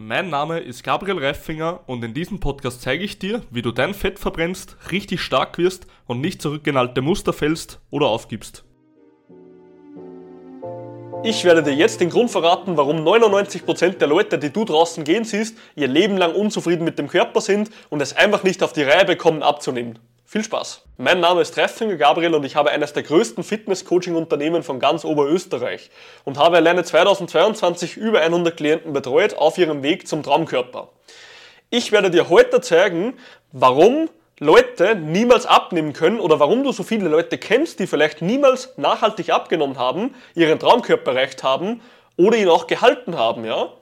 Mein Name ist Gabriel Reifinger und in diesem Podcast zeige ich dir, wie du dein Fett verbrennst, richtig stark wirst und nicht zurück Muster fällst oder aufgibst. Ich werde dir jetzt den Grund verraten, warum 99% der Leute, die du draußen gehen siehst, ihr Leben lang unzufrieden mit dem Körper sind und es einfach nicht auf die Reihe bekommen abzunehmen. Viel Spaß! Mein Name ist Treffinger Gabriel und ich habe eines der größten Fitness-Coaching-Unternehmen von ganz Oberösterreich und habe alleine 2022 über 100 Klienten betreut auf ihrem Weg zum Traumkörper. Ich werde dir heute zeigen, warum Leute niemals abnehmen können oder warum du so viele Leute kennst, die vielleicht niemals nachhaltig abgenommen haben, ihren Traumkörper erreicht haben oder ihn auch gehalten haben, ja?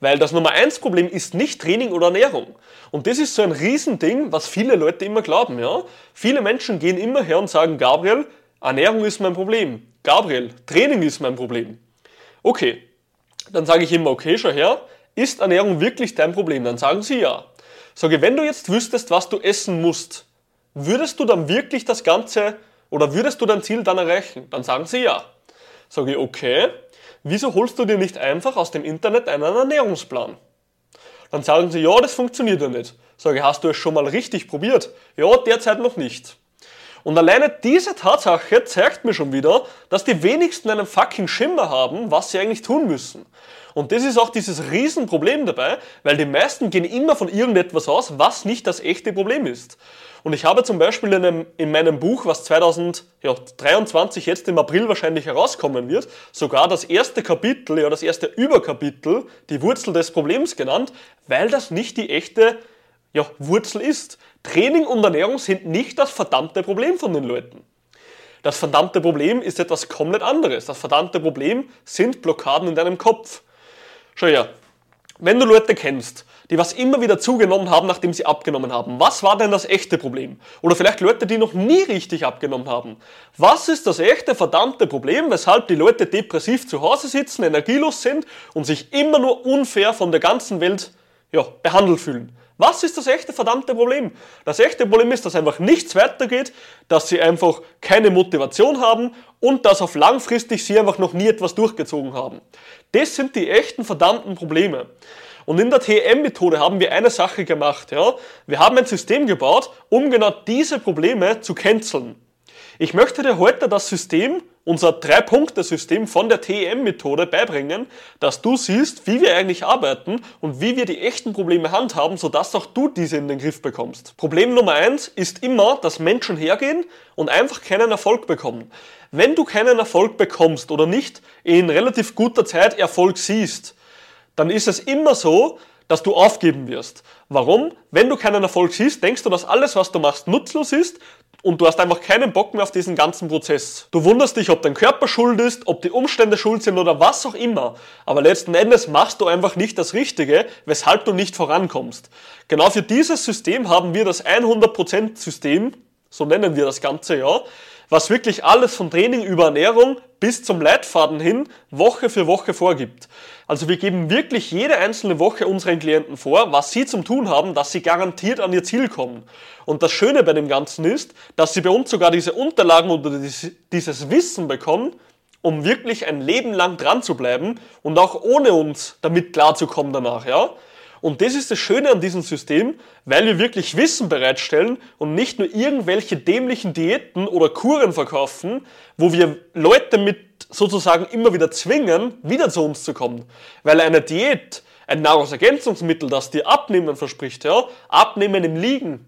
Weil das Nummer eins Problem ist nicht Training oder Ernährung. Und das ist so ein Riesending, was viele Leute immer glauben, ja? Viele Menschen gehen immer her und sagen, Gabriel, Ernährung ist mein Problem. Gabriel, Training ist mein Problem. Okay. Dann sage ich immer, okay, schau her, ist Ernährung wirklich dein Problem? Dann sagen sie ja. Sage, wenn du jetzt wüsstest, was du essen musst, würdest du dann wirklich das Ganze oder würdest du dein Ziel dann erreichen? Dann sagen sie ja. Sage okay, wieso holst du dir nicht einfach aus dem Internet einen Ernährungsplan? Dann sagen sie, ja, das funktioniert ja nicht. Sage hast du es schon mal richtig probiert? Ja, derzeit noch nicht. Und alleine diese Tatsache zeigt mir schon wieder, dass die wenigsten einen fucking Schimmer haben, was sie eigentlich tun müssen. Und das ist auch dieses Riesenproblem dabei, weil die meisten gehen immer von irgendetwas aus, was nicht das echte Problem ist. Und ich habe zum Beispiel in, einem, in meinem Buch, was 2023 jetzt im April wahrscheinlich herauskommen wird, sogar das erste Kapitel, ja das erste Überkapitel, die Wurzel des Problems genannt, weil das nicht die echte ja, Wurzel ist. Training und Ernährung sind nicht das verdammte Problem von den Leuten. Das verdammte Problem ist etwas komplett anderes. Das verdammte Problem sind Blockaden in deinem Kopf. Schau her, wenn du Leute kennst, die was immer wieder zugenommen haben, nachdem sie abgenommen haben, was war denn das echte Problem? Oder vielleicht Leute, die noch nie richtig abgenommen haben. Was ist das echte verdammte Problem, weshalb die Leute depressiv zu Hause sitzen, energielos sind und sich immer nur unfair von der ganzen Welt ja, behandelt fühlen? Was ist das echte verdammte Problem? Das echte Problem ist, dass einfach nichts weitergeht, dass sie einfach keine Motivation haben und dass auf langfristig sie einfach noch nie etwas durchgezogen haben. Das sind die echten verdammten Probleme. Und in der TEM-Methode haben wir eine Sache gemacht. Ja? Wir haben ein System gebaut, um genau diese Probleme zu canceln. Ich möchte dir heute das System, unser Drei-Punkte-System von der TEM-Methode beibringen, dass du siehst, wie wir eigentlich arbeiten und wie wir die echten Probleme handhaben, sodass auch du diese in den Griff bekommst. Problem Nummer eins ist immer, dass Menschen hergehen und einfach keinen Erfolg bekommen. Wenn du keinen Erfolg bekommst oder nicht in relativ guter Zeit Erfolg siehst, dann ist es immer so, dass du aufgeben wirst. Warum? Wenn du keinen Erfolg siehst, denkst du, dass alles, was du machst, nutzlos ist und du hast einfach keinen Bock mehr auf diesen ganzen Prozess. Du wunderst dich, ob dein Körper schuld ist, ob die Umstände schuld sind oder was auch immer. Aber letzten Endes machst du einfach nicht das Richtige, weshalb du nicht vorankommst. Genau für dieses System haben wir das 100% System, so nennen wir das Ganze ja, was wirklich alles von Training über Ernährung bis zum Leitfaden hin Woche für Woche vorgibt. Also wir geben wirklich jede einzelne Woche unseren Klienten vor, was sie zum Tun haben, dass sie garantiert an ihr Ziel kommen. Und das Schöne bei dem Ganzen ist, dass sie bei uns sogar diese Unterlagen oder dieses Wissen bekommen, um wirklich ein Leben lang dran zu bleiben und auch ohne uns damit klarzukommen danach, ja. Und das ist das Schöne an diesem System, weil wir wirklich Wissen bereitstellen und nicht nur irgendwelche dämlichen Diäten oder Kuren verkaufen, wo wir Leute mit sozusagen immer wieder zwingen, wieder zu uns zu kommen. Weil eine Diät, ein Nahrungsergänzungsmittel, das dir Abnehmen verspricht, ja, Abnehmen im Liegen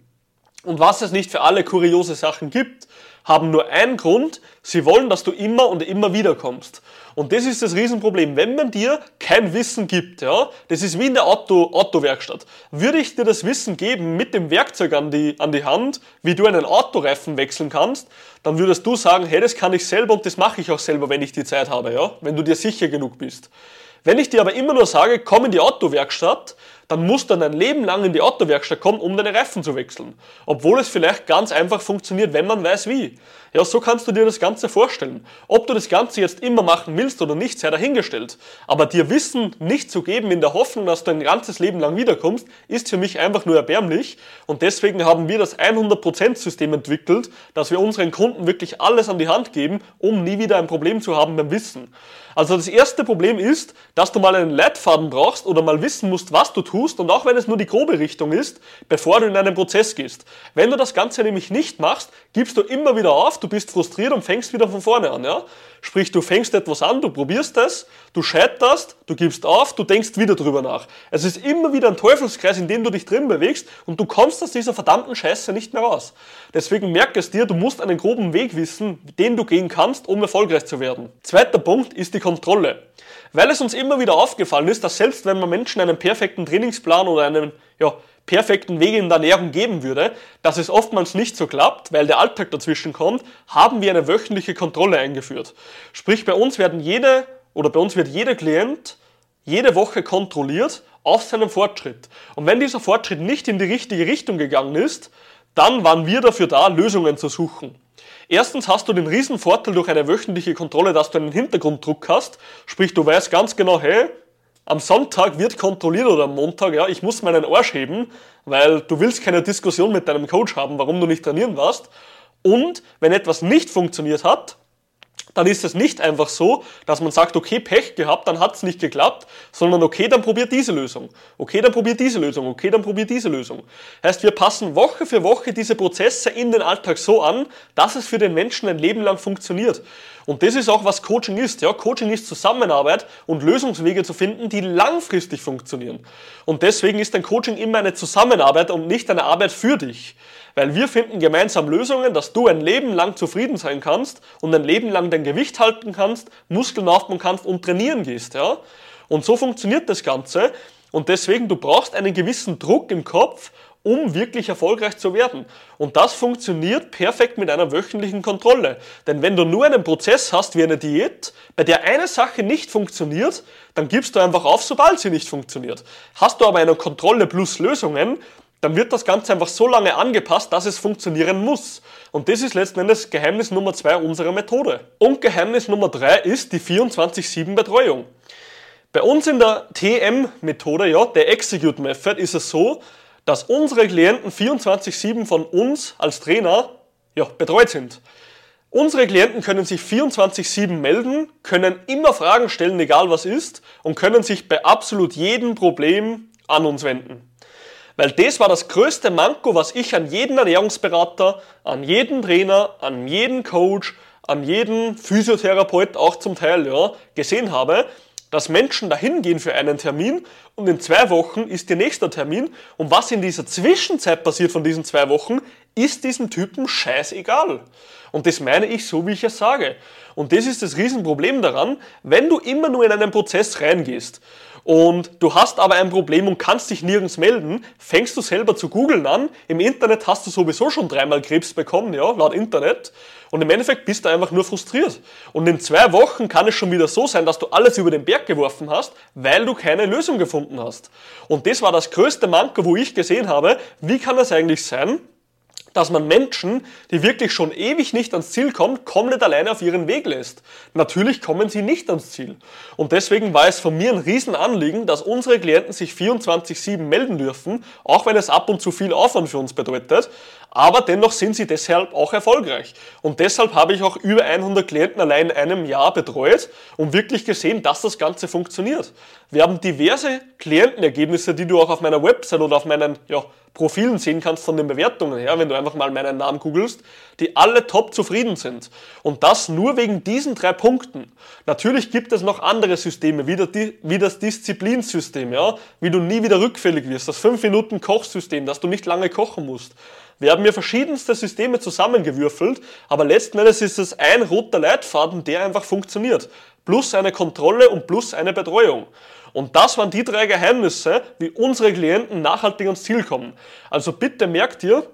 und was es nicht für alle kuriose Sachen gibt, haben nur einen Grund, sie wollen, dass du immer und immer wieder kommst. Und das ist das Riesenproblem. Wenn man dir kein Wissen gibt, ja, das ist wie in der Auto, Autowerkstatt. Würde ich dir das Wissen geben mit dem Werkzeug an die, an die Hand, wie du einen Autoreifen wechseln kannst, dann würdest du sagen, hey, das kann ich selber und das mache ich auch selber, wenn ich die Zeit habe, ja, wenn du dir sicher genug bist. Wenn ich dir aber immer nur sage, komm in die Autowerkstatt, dann musst du dann ein Leben lang in die Autowerkstatt kommen, um deine Reifen zu wechseln. Obwohl es vielleicht ganz einfach funktioniert, wenn man weiß wie. Ja, so kannst du dir das Ganze vorstellen. Ob du das Ganze jetzt immer machen willst oder nicht, sei dahingestellt. Aber dir Wissen nicht zu geben in der Hoffnung, dass du ein ganzes Leben lang wiederkommst, ist für mich einfach nur erbärmlich. Und deswegen haben wir das 100% System entwickelt, dass wir unseren Kunden wirklich alles an die Hand geben, um nie wieder ein Problem zu haben beim Wissen. Also das erste Problem ist, dass du mal einen Leitfaden brauchst oder mal wissen musst, was du tust und auch wenn es nur die grobe Richtung ist, bevor du in einen Prozess gehst. Wenn du das Ganze nämlich nicht machst, gibst du immer wieder auf, du bist frustriert und fängst wieder von vorne an. Ja? Sprich, du fängst etwas an, du probierst es, du scheiterst, du gibst auf, du denkst wieder drüber nach. Es ist immer wieder ein Teufelskreis, in dem du dich drin bewegst und du kommst aus dieser verdammten Scheiße nicht mehr raus. Deswegen merk es dir, du musst einen groben Weg wissen, den du gehen kannst, um erfolgreich zu werden. Zweiter Punkt ist die Kontrolle. Weil es uns immer wieder aufgefallen ist, dass selbst wenn man Menschen einen perfekten Trainingsplan oder einen ja, perfekten Weg in der Ernährung geben würde, dass es oftmals nicht so klappt, weil der Alltag dazwischen kommt, haben wir eine wöchentliche Kontrolle eingeführt. Sprich, bei uns werden jede oder bei uns wird jeder Klient jede Woche kontrolliert auf seinen Fortschritt. Und wenn dieser Fortschritt nicht in die richtige Richtung gegangen ist, dann waren wir dafür da, Lösungen zu suchen. Erstens hast du den riesen Vorteil durch eine wöchentliche Kontrolle, dass du einen Hintergrunddruck hast. Sprich, du weißt ganz genau, hey, am Sonntag wird kontrolliert oder am Montag, ja, ich muss meinen Arsch heben, weil du willst keine Diskussion mit deinem Coach haben, warum du nicht trainieren warst. Und wenn etwas nicht funktioniert hat, dann ist es nicht einfach so, dass man sagt, okay, Pech gehabt, dann hat es nicht geklappt, sondern okay, dann probier diese Lösung. Okay, dann probier diese Lösung. Okay, dann probier diese Lösung. Heißt, wir passen Woche für Woche diese Prozesse in den Alltag so an, dass es für den Menschen ein Leben lang funktioniert. Und das ist auch, was Coaching ist. Ja, Coaching ist Zusammenarbeit und Lösungswege zu finden, die langfristig funktionieren. Und deswegen ist ein Coaching immer eine Zusammenarbeit und nicht eine Arbeit für dich. Weil wir finden gemeinsam Lösungen, dass du ein Leben lang zufrieden sein kannst und ein Leben lang dein Gewicht halten kannst, Muskeln aufbauen kannst und trainieren gehst. Ja? Und so funktioniert das Ganze. Und deswegen, du brauchst einen gewissen Druck im Kopf, um wirklich erfolgreich zu werden. Und das funktioniert perfekt mit einer wöchentlichen Kontrolle. Denn wenn du nur einen Prozess hast wie eine Diät, bei der eine Sache nicht funktioniert, dann gibst du einfach auf, sobald sie nicht funktioniert. Hast du aber eine Kontrolle plus Lösungen, dann wird das Ganze einfach so lange angepasst, dass es funktionieren muss. Und das ist letzten Endes Geheimnis Nummer zwei unserer Methode. Und Geheimnis Nummer drei ist die 24-7 Betreuung. Bei uns in der TM-Methode, ja, der Execute Method, ist es so, dass unsere Klienten 24-7 von uns als Trainer ja, betreut sind. Unsere Klienten können sich 24-7 melden, können immer Fragen stellen, egal was ist, und können sich bei absolut jedem Problem an uns wenden. Weil das war das größte Manko, was ich an jeden Ernährungsberater, an jeden Trainer, an jeden Coach, an jeden Physiotherapeut auch zum Teil ja, gesehen habe, dass Menschen dahin gehen für einen Termin und in zwei Wochen ist der nächste Termin. Und was in dieser Zwischenzeit passiert von diesen zwei Wochen, ist diesem Typen scheißegal. Und das meine ich so, wie ich es sage. Und das ist das Riesenproblem daran, wenn du immer nur in einen Prozess reingehst und du hast aber ein Problem und kannst dich nirgends melden, fängst du selber zu googeln an. Im Internet hast du sowieso schon dreimal Krebs bekommen, ja, laut Internet. Und im Endeffekt bist du einfach nur frustriert. Und in zwei Wochen kann es schon wieder so sein, dass du alles über den Berg geworfen hast, weil du keine Lösung gefunden hast. Und das war das größte Manko, wo ich gesehen habe, wie kann das eigentlich sein, dass man Menschen, die wirklich schon ewig nicht ans Ziel kommen, komplett alleine auf ihren Weg lässt. Natürlich kommen sie nicht ans Ziel. Und deswegen war es von mir ein Riesenanliegen, dass unsere Klienten sich 24-7 melden dürfen, auch wenn es ab und zu viel Aufwand für uns bedeutet. Aber dennoch sind sie deshalb auch erfolgreich. Und deshalb habe ich auch über 100 Klienten allein in einem Jahr betreut und wirklich gesehen, dass das Ganze funktioniert. Wir haben diverse Klientenergebnisse, die du auch auf meiner Website oder auf meinen ja, Profilen sehen kannst von den Bewertungen her, wenn du einfach mal meinen Namen googelst, die alle top zufrieden sind. Und das nur wegen diesen drei Punkten. Natürlich gibt es noch andere Systeme, wie, das Disziplinsystem, ja, wie du nie wieder rückfällig wirst, das 5-Minuten-Kochsystem, dass du nicht lange kochen musst. Wir haben hier verschiedenste Systeme zusammengewürfelt, aber letzten Endes ist es ein roter Leitfaden, der einfach funktioniert. Plus eine Kontrolle und plus eine Betreuung. Und das waren die drei Geheimnisse, wie unsere Klienten nachhaltig ans Ziel kommen. Also bitte merkt ihr,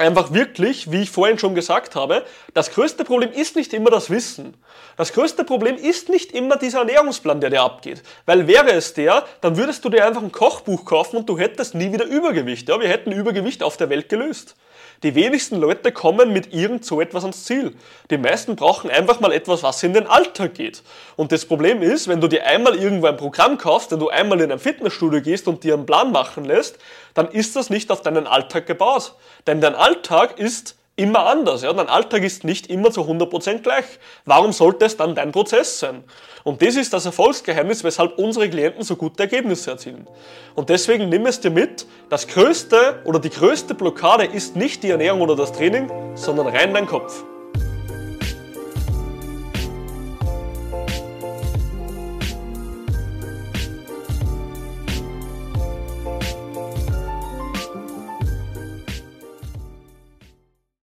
einfach wirklich, wie ich vorhin schon gesagt habe, das größte Problem ist nicht immer das Wissen. Das größte Problem ist nicht immer dieser Ernährungsplan, der dir abgeht. Weil wäre es der, dann würdest du dir einfach ein Kochbuch kaufen und du hättest nie wieder Übergewicht. Ja, wir hätten Übergewicht auf der Welt gelöst. Die wenigsten Leute kommen mit irgend so etwas ans Ziel. Die meisten brauchen einfach mal etwas, was in den Alltag geht. Und das Problem ist, wenn du dir einmal irgendwo ein Programm kaufst, wenn du einmal in ein Fitnessstudio gehst und dir einen Plan machen lässt, dann ist das nicht auf deinen Alltag gebaut. Denn dein Alltag ist immer anders. Ja? Dein Alltag ist nicht immer zu 100% gleich. Warum sollte es dann dein Prozess sein? Und das ist das Erfolgsgeheimnis, weshalb unsere Klienten so gute Ergebnisse erzielen. Und deswegen nimm es dir mit, das größte oder die größte Blockade ist nicht die Ernährung oder das Training, sondern rein dein Kopf.